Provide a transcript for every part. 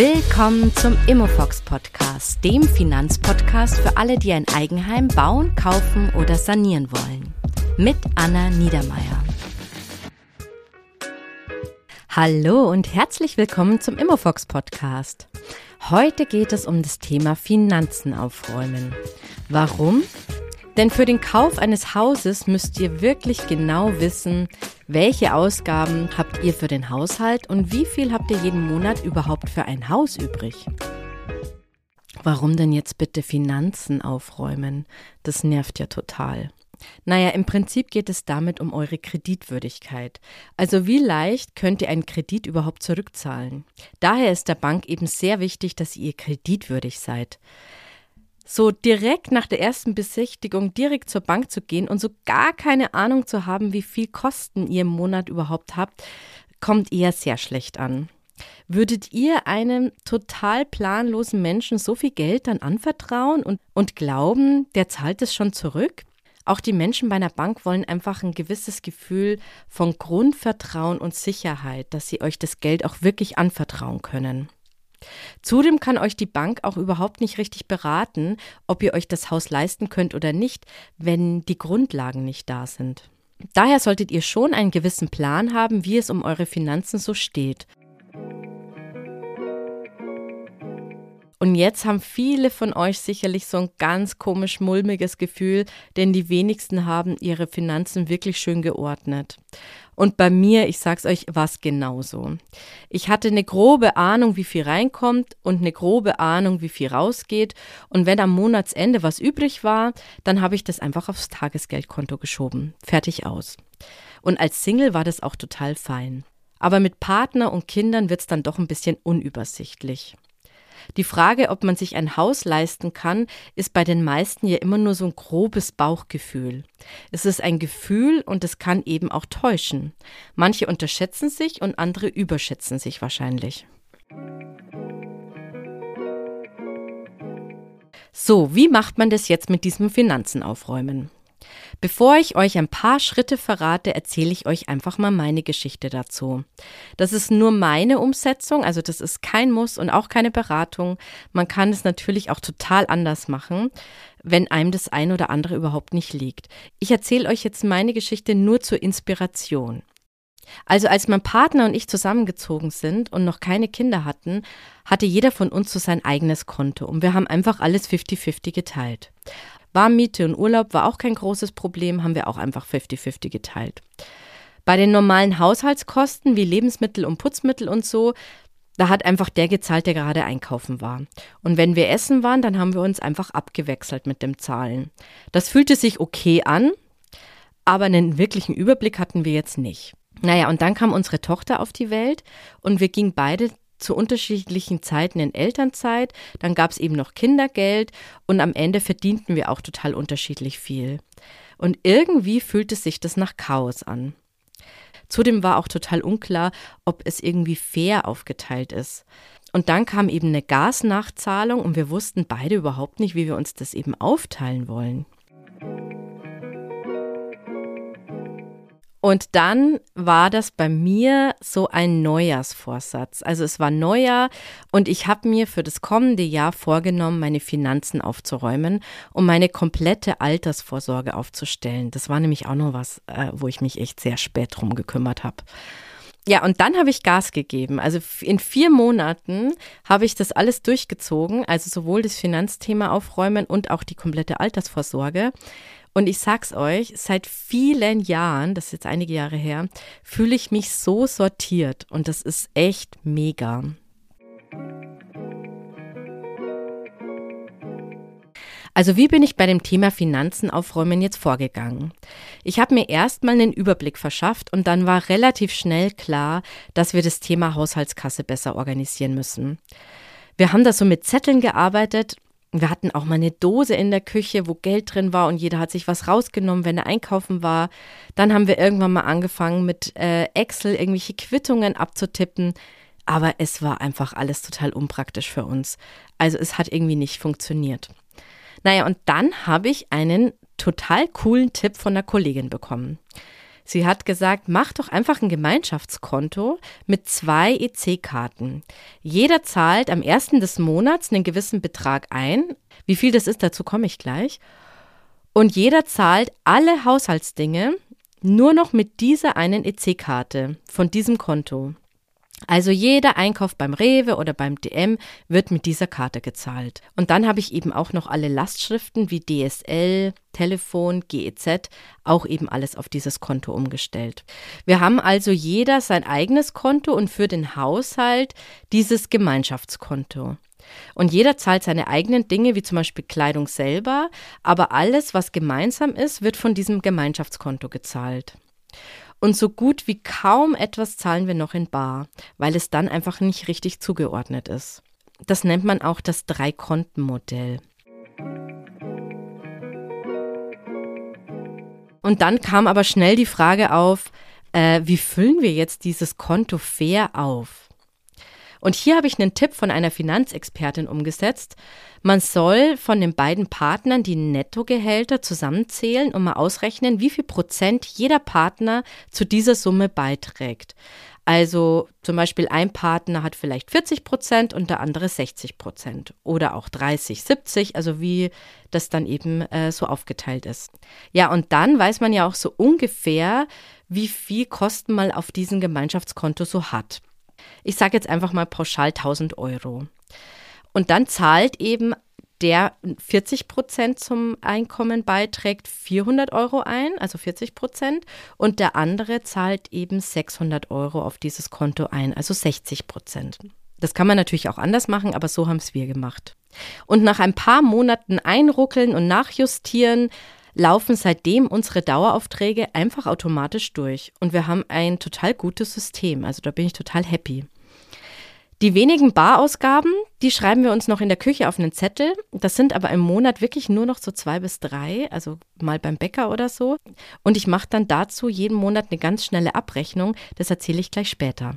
Willkommen zum Immofox Podcast, dem Finanzpodcast für alle, die ein Eigenheim bauen, kaufen oder sanieren wollen. Mit Anna Niedermeier. Hallo und herzlich willkommen zum Immofox Podcast. Heute geht es um das Thema Finanzen aufräumen. Warum? Denn für den Kauf eines Hauses müsst ihr wirklich genau wissen, welche Ausgaben habt ihr für den Haushalt und wie viel habt ihr jeden Monat überhaupt für ein Haus übrig? Warum denn jetzt bitte Finanzen aufräumen? Das nervt ja total. Naja, im Prinzip geht es damit um eure Kreditwürdigkeit. Also wie leicht könnt ihr einen Kredit überhaupt zurückzahlen? Daher ist der Bank eben sehr wichtig, dass ihr kreditwürdig seid so direkt nach der ersten Besichtigung direkt zur Bank zu gehen und so gar keine Ahnung zu haben, wie viel Kosten ihr im Monat überhaupt habt, kommt eher sehr schlecht an. Würdet ihr einem total planlosen Menschen so viel Geld dann anvertrauen und, und glauben, der zahlt es schon zurück? Auch die Menschen bei einer Bank wollen einfach ein gewisses Gefühl von Grundvertrauen und Sicherheit, dass sie euch das Geld auch wirklich anvertrauen können. Zudem kann euch die Bank auch überhaupt nicht richtig beraten, ob ihr euch das Haus leisten könnt oder nicht, wenn die Grundlagen nicht da sind. Daher solltet ihr schon einen gewissen Plan haben, wie es um eure Finanzen so steht. Und jetzt haben viele von euch sicherlich so ein ganz komisch mulmiges Gefühl, denn die wenigsten haben ihre Finanzen wirklich schön geordnet. Und bei mir, ich sag's euch, war es genauso. Ich hatte eine grobe Ahnung, wie viel reinkommt und eine grobe Ahnung, wie viel rausgeht. Und wenn am Monatsende was übrig war, dann habe ich das einfach aufs Tagesgeldkonto geschoben. Fertig aus. Und als Single war das auch total fein. Aber mit Partner und Kindern wird's dann doch ein bisschen unübersichtlich. Die Frage, ob man sich ein Haus leisten kann, ist bei den meisten ja immer nur so ein grobes Bauchgefühl. Es ist ein Gefühl und es kann eben auch täuschen. Manche unterschätzen sich und andere überschätzen sich wahrscheinlich. So, wie macht man das jetzt mit diesem Finanzen aufräumen? Bevor ich euch ein paar Schritte verrate, erzähle ich euch einfach mal meine Geschichte dazu. Das ist nur meine Umsetzung, also das ist kein Muss und auch keine Beratung. Man kann es natürlich auch total anders machen, wenn einem das ein oder andere überhaupt nicht liegt. Ich erzähle euch jetzt meine Geschichte nur zur Inspiration. Also als mein Partner und ich zusammengezogen sind und noch keine Kinder hatten, hatte jeder von uns so sein eigenes Konto und wir haben einfach alles 50-50 geteilt. Warmmiete und Urlaub war auch kein großes Problem, haben wir auch einfach 50-50 geteilt. Bei den normalen Haushaltskosten wie Lebensmittel und Putzmittel und so, da hat einfach der gezahlt, der gerade einkaufen war. Und wenn wir essen waren, dann haben wir uns einfach abgewechselt mit dem Zahlen. Das fühlte sich okay an, aber einen wirklichen Überblick hatten wir jetzt nicht. Naja, und dann kam unsere Tochter auf die Welt und wir gingen beide zu unterschiedlichen Zeiten in Elternzeit, dann gab es eben noch Kindergeld und am Ende verdienten wir auch total unterschiedlich viel. Und irgendwie fühlte sich das nach Chaos an. Zudem war auch total unklar, ob es irgendwie fair aufgeteilt ist. Und dann kam eben eine Gasnachzahlung und wir wussten beide überhaupt nicht, wie wir uns das eben aufteilen wollen. Und dann war das bei mir so ein Neujahrsvorsatz. Also es war Neujahr und ich habe mir für das kommende Jahr vorgenommen, meine Finanzen aufzuräumen, um meine komplette Altersvorsorge aufzustellen. Das war nämlich auch noch was, äh, wo ich mich echt sehr spät drum gekümmert habe. Ja, und dann habe ich Gas gegeben. Also in vier Monaten habe ich das alles durchgezogen, also sowohl das Finanzthema aufräumen und auch die komplette Altersvorsorge. Und ich sag's euch, seit vielen Jahren, das ist jetzt einige Jahre her, fühle ich mich so sortiert und das ist echt mega. Also wie bin ich bei dem Thema Finanzen aufräumen jetzt vorgegangen? Ich habe mir erstmal einen Überblick verschafft und dann war relativ schnell klar, dass wir das Thema Haushaltskasse besser organisieren müssen. Wir haben da so mit Zetteln gearbeitet wir hatten auch mal eine Dose in der Küche, wo Geld drin war und jeder hat sich was rausgenommen, wenn er einkaufen war. Dann haben wir irgendwann mal angefangen mit äh, Excel irgendwelche Quittungen abzutippen. Aber es war einfach alles total unpraktisch für uns. Also es hat irgendwie nicht funktioniert. Naja, und dann habe ich einen total coolen Tipp von einer Kollegin bekommen. Sie hat gesagt, mach doch einfach ein Gemeinschaftskonto mit zwei EC-Karten. Jeder zahlt am ersten des Monats einen gewissen Betrag ein. Wie viel das ist, dazu komme ich gleich. Und jeder zahlt alle Haushaltsdinge nur noch mit dieser einen EC-Karte von diesem Konto. Also jeder Einkauf beim Rewe oder beim DM wird mit dieser Karte gezahlt. Und dann habe ich eben auch noch alle Lastschriften wie DSL, Telefon, GEZ, auch eben alles auf dieses Konto umgestellt. Wir haben also jeder sein eigenes Konto und für den Haushalt dieses Gemeinschaftskonto. Und jeder zahlt seine eigenen Dinge, wie zum Beispiel Kleidung selber, aber alles, was gemeinsam ist, wird von diesem Gemeinschaftskonto gezahlt. Und so gut wie kaum etwas zahlen wir noch in Bar, weil es dann einfach nicht richtig zugeordnet ist. Das nennt man auch das Drei-Konten-Modell. Und dann kam aber schnell die Frage auf, äh, wie füllen wir jetzt dieses Konto fair auf? Und hier habe ich einen Tipp von einer Finanzexpertin umgesetzt. Man soll von den beiden Partnern die Nettogehälter zusammenzählen und mal ausrechnen, wie viel Prozent jeder Partner zu dieser Summe beiträgt. Also zum Beispiel ein Partner hat vielleicht 40 Prozent und der andere 60 Prozent oder auch 30, 70, also wie das dann eben äh, so aufgeteilt ist. Ja, und dann weiß man ja auch so ungefähr, wie viel Kosten man auf diesem Gemeinschaftskonto so hat. Ich sage jetzt einfach mal pauschal 1000 Euro. Und dann zahlt eben der 40 Prozent zum Einkommen beiträgt 400 Euro ein, also 40 Prozent, und der andere zahlt eben 600 Euro auf dieses Konto ein, also 60 Prozent. Das kann man natürlich auch anders machen, aber so haben es wir gemacht. Und nach ein paar Monaten einruckeln und nachjustieren laufen seitdem unsere Daueraufträge einfach automatisch durch und wir haben ein total gutes System. Also da bin ich total happy. Die wenigen Barausgaben, die schreiben wir uns noch in der Küche auf einen Zettel. Das sind aber im Monat wirklich nur noch so zwei bis drei, also mal beim Bäcker oder so. Und ich mache dann dazu jeden Monat eine ganz schnelle Abrechnung. Das erzähle ich gleich später.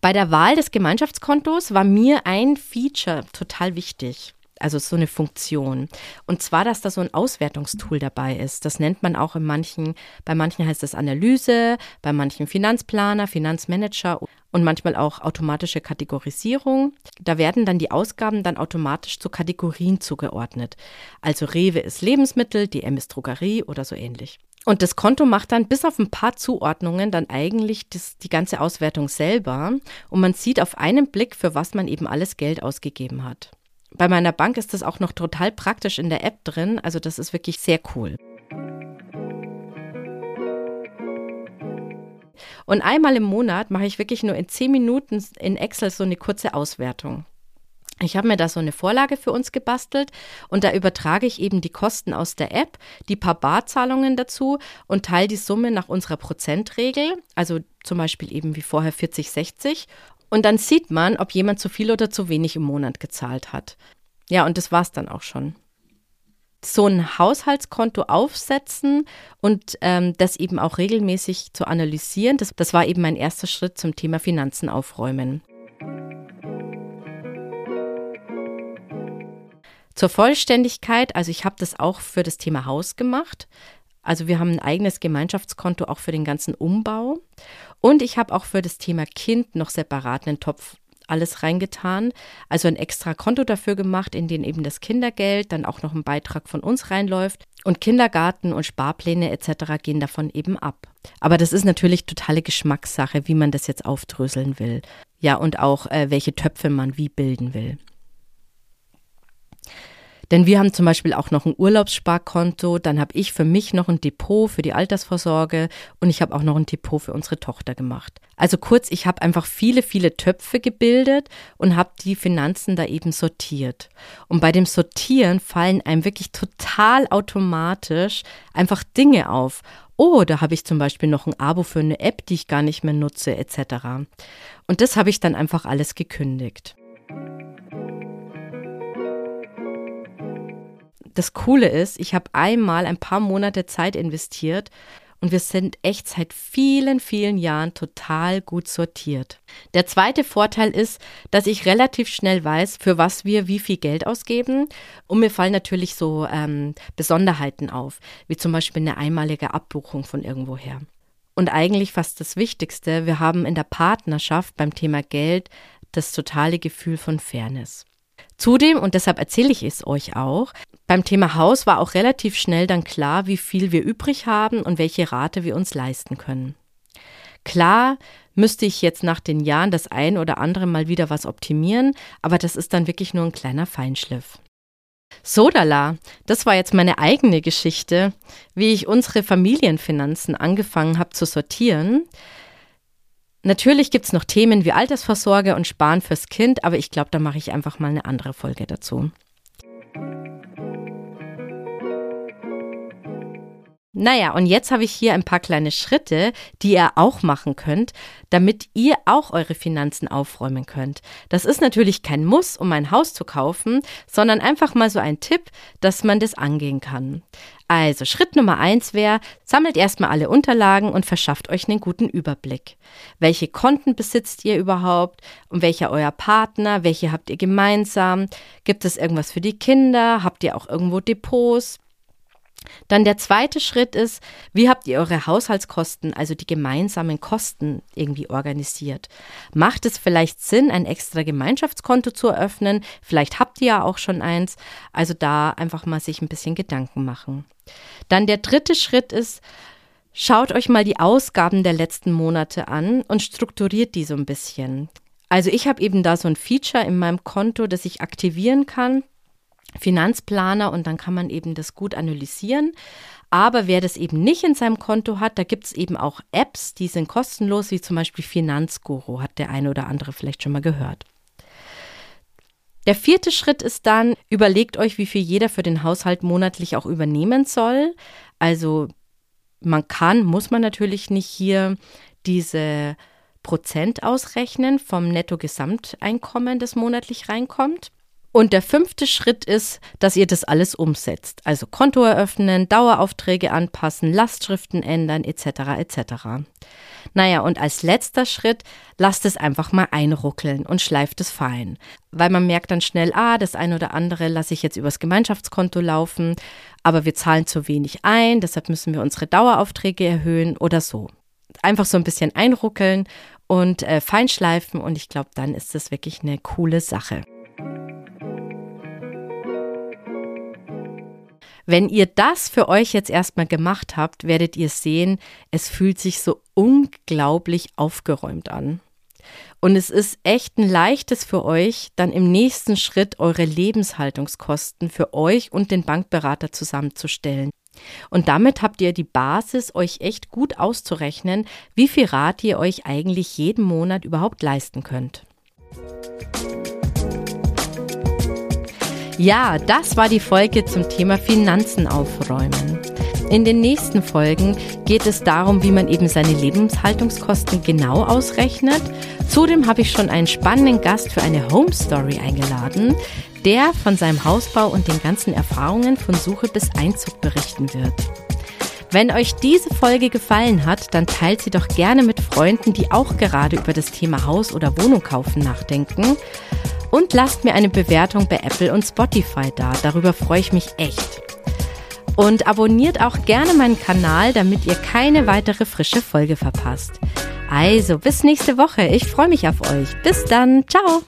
Bei der Wahl des Gemeinschaftskontos war mir ein Feature total wichtig. Also so eine Funktion. Und zwar, dass da so ein Auswertungstool dabei ist. Das nennt man auch in manchen, bei manchen heißt das Analyse, bei manchen Finanzplaner, Finanzmanager und manchmal auch automatische Kategorisierung. Da werden dann die Ausgaben dann automatisch zu Kategorien zugeordnet. Also Rewe ist Lebensmittel, DM ist Drogerie oder so ähnlich. Und das Konto macht dann bis auf ein paar Zuordnungen dann eigentlich das, die ganze Auswertung selber. Und man sieht auf einen Blick, für was man eben alles Geld ausgegeben hat. Bei meiner Bank ist das auch noch total praktisch in der App drin. Also das ist wirklich sehr cool. Und einmal im Monat mache ich wirklich nur in zehn Minuten in Excel so eine kurze Auswertung. Ich habe mir da so eine Vorlage für uns gebastelt und da übertrage ich eben die Kosten aus der App, die paar Barzahlungen dazu und teile die Summe nach unserer Prozentregel, also zum Beispiel eben wie vorher 40, 60. Und dann sieht man, ob jemand zu viel oder zu wenig im Monat gezahlt hat. Ja, und das war's dann auch schon. So ein Haushaltskonto aufsetzen und ähm, das eben auch regelmäßig zu analysieren, das, das war eben mein erster Schritt zum Thema Finanzen aufräumen. Zur Vollständigkeit, also ich habe das auch für das Thema Haus gemacht. Also wir haben ein eigenes Gemeinschaftskonto auch für den ganzen Umbau. Und ich habe auch für das Thema Kind noch separat einen Topf alles reingetan. Also ein extra Konto dafür gemacht, in den eben das Kindergeld, dann auch noch ein Beitrag von uns reinläuft. Und Kindergarten und Sparpläne etc. gehen davon eben ab. Aber das ist natürlich totale Geschmackssache, wie man das jetzt aufdröseln will. Ja, und auch äh, welche Töpfe man wie bilden will. Denn wir haben zum Beispiel auch noch ein Urlaubssparkonto, dann habe ich für mich noch ein Depot für die Altersvorsorge und ich habe auch noch ein Depot für unsere Tochter gemacht. Also kurz, ich habe einfach viele, viele Töpfe gebildet und habe die Finanzen da eben sortiert. Und bei dem Sortieren fallen einem wirklich total automatisch einfach Dinge auf. Oh, da habe ich zum Beispiel noch ein Abo für eine App, die ich gar nicht mehr nutze, etc. Und das habe ich dann einfach alles gekündigt. Das Coole ist, ich habe einmal ein paar Monate Zeit investiert und wir sind echt seit vielen, vielen Jahren total gut sortiert. Der zweite Vorteil ist, dass ich relativ schnell weiß, für was wir wie viel Geld ausgeben und mir fallen natürlich so ähm, Besonderheiten auf, wie zum Beispiel eine einmalige Abbuchung von irgendwoher. Und eigentlich fast das Wichtigste, wir haben in der Partnerschaft beim Thema Geld das totale Gefühl von Fairness. Zudem, und deshalb erzähle ich es euch auch, beim Thema Haus war auch relativ schnell dann klar, wie viel wir übrig haben und welche Rate wir uns leisten können. Klar müsste ich jetzt nach den Jahren das ein oder andere mal wieder was optimieren, aber das ist dann wirklich nur ein kleiner Feinschliff. Sodala, das war jetzt meine eigene Geschichte, wie ich unsere Familienfinanzen angefangen habe zu sortieren. Natürlich gibt es noch Themen wie Altersvorsorge und Sparen fürs Kind, aber ich glaube, da mache ich einfach mal eine andere Folge dazu. Naja, und jetzt habe ich hier ein paar kleine Schritte, die ihr auch machen könnt, damit ihr auch eure Finanzen aufräumen könnt. Das ist natürlich kein Muss, um ein Haus zu kaufen, sondern einfach mal so ein Tipp, dass man das angehen kann. Also Schritt Nummer eins wäre, sammelt erstmal alle Unterlagen und verschafft euch einen guten Überblick. Welche Konten besitzt ihr überhaupt und welcher euer Partner? Welche habt ihr gemeinsam? Gibt es irgendwas für die Kinder? Habt ihr auch irgendwo Depots? Dann der zweite Schritt ist, wie habt ihr eure Haushaltskosten, also die gemeinsamen Kosten irgendwie organisiert? Macht es vielleicht Sinn, ein extra Gemeinschaftskonto zu eröffnen? Vielleicht habt ihr ja auch schon eins. Also da einfach mal sich ein bisschen Gedanken machen. Dann der dritte Schritt ist, schaut euch mal die Ausgaben der letzten Monate an und strukturiert die so ein bisschen. Also ich habe eben da so ein Feature in meinem Konto, das ich aktivieren kann Finanzplaner und dann kann man eben das gut analysieren. Aber wer das eben nicht in seinem Konto hat, da gibt es eben auch Apps, die sind kostenlos, wie zum Beispiel Finanzguru, hat der eine oder andere vielleicht schon mal gehört. Der vierte Schritt ist dann, überlegt euch, wie viel jeder für den Haushalt monatlich auch übernehmen soll. Also man kann, muss man natürlich nicht hier diese Prozent ausrechnen vom Netto-Gesamteinkommen, das monatlich reinkommt. Und der fünfte Schritt ist, dass ihr das alles umsetzt. Also Konto eröffnen, Daueraufträge anpassen, Lastschriften ändern etc. etc. Naja, und als letzter Schritt, lasst es einfach mal einruckeln und schleift es fein. Weil man merkt dann schnell, ah, das eine oder andere lasse ich jetzt übers Gemeinschaftskonto laufen, aber wir zahlen zu wenig ein, deshalb müssen wir unsere Daueraufträge erhöhen oder so. Einfach so ein bisschen einruckeln und äh, feinschleifen und ich glaube, dann ist das wirklich eine coole Sache. Wenn ihr das für euch jetzt erstmal gemacht habt, werdet ihr sehen, es fühlt sich so unglaublich aufgeräumt an. Und es ist echt ein leichtes für euch, dann im nächsten Schritt eure Lebenshaltungskosten für euch und den Bankberater zusammenzustellen. Und damit habt ihr die Basis, euch echt gut auszurechnen, wie viel Rat ihr euch eigentlich jeden Monat überhaupt leisten könnt. Ja, das war die Folge zum Thema Finanzen aufräumen. In den nächsten Folgen geht es darum, wie man eben seine Lebenshaltungskosten genau ausrechnet. Zudem habe ich schon einen spannenden Gast für eine Home Story eingeladen, der von seinem Hausbau und den ganzen Erfahrungen von Suche bis Einzug berichten wird. Wenn euch diese Folge gefallen hat, dann teilt sie doch gerne mit Freunden, die auch gerade über das Thema Haus oder Wohnung kaufen nachdenken und lasst mir eine Bewertung bei Apple und Spotify da. Darüber freue ich mich echt. Und abonniert auch gerne meinen Kanal, damit ihr keine weitere frische Folge verpasst. Also, bis nächste Woche. Ich freue mich auf euch. Bis dann. Ciao.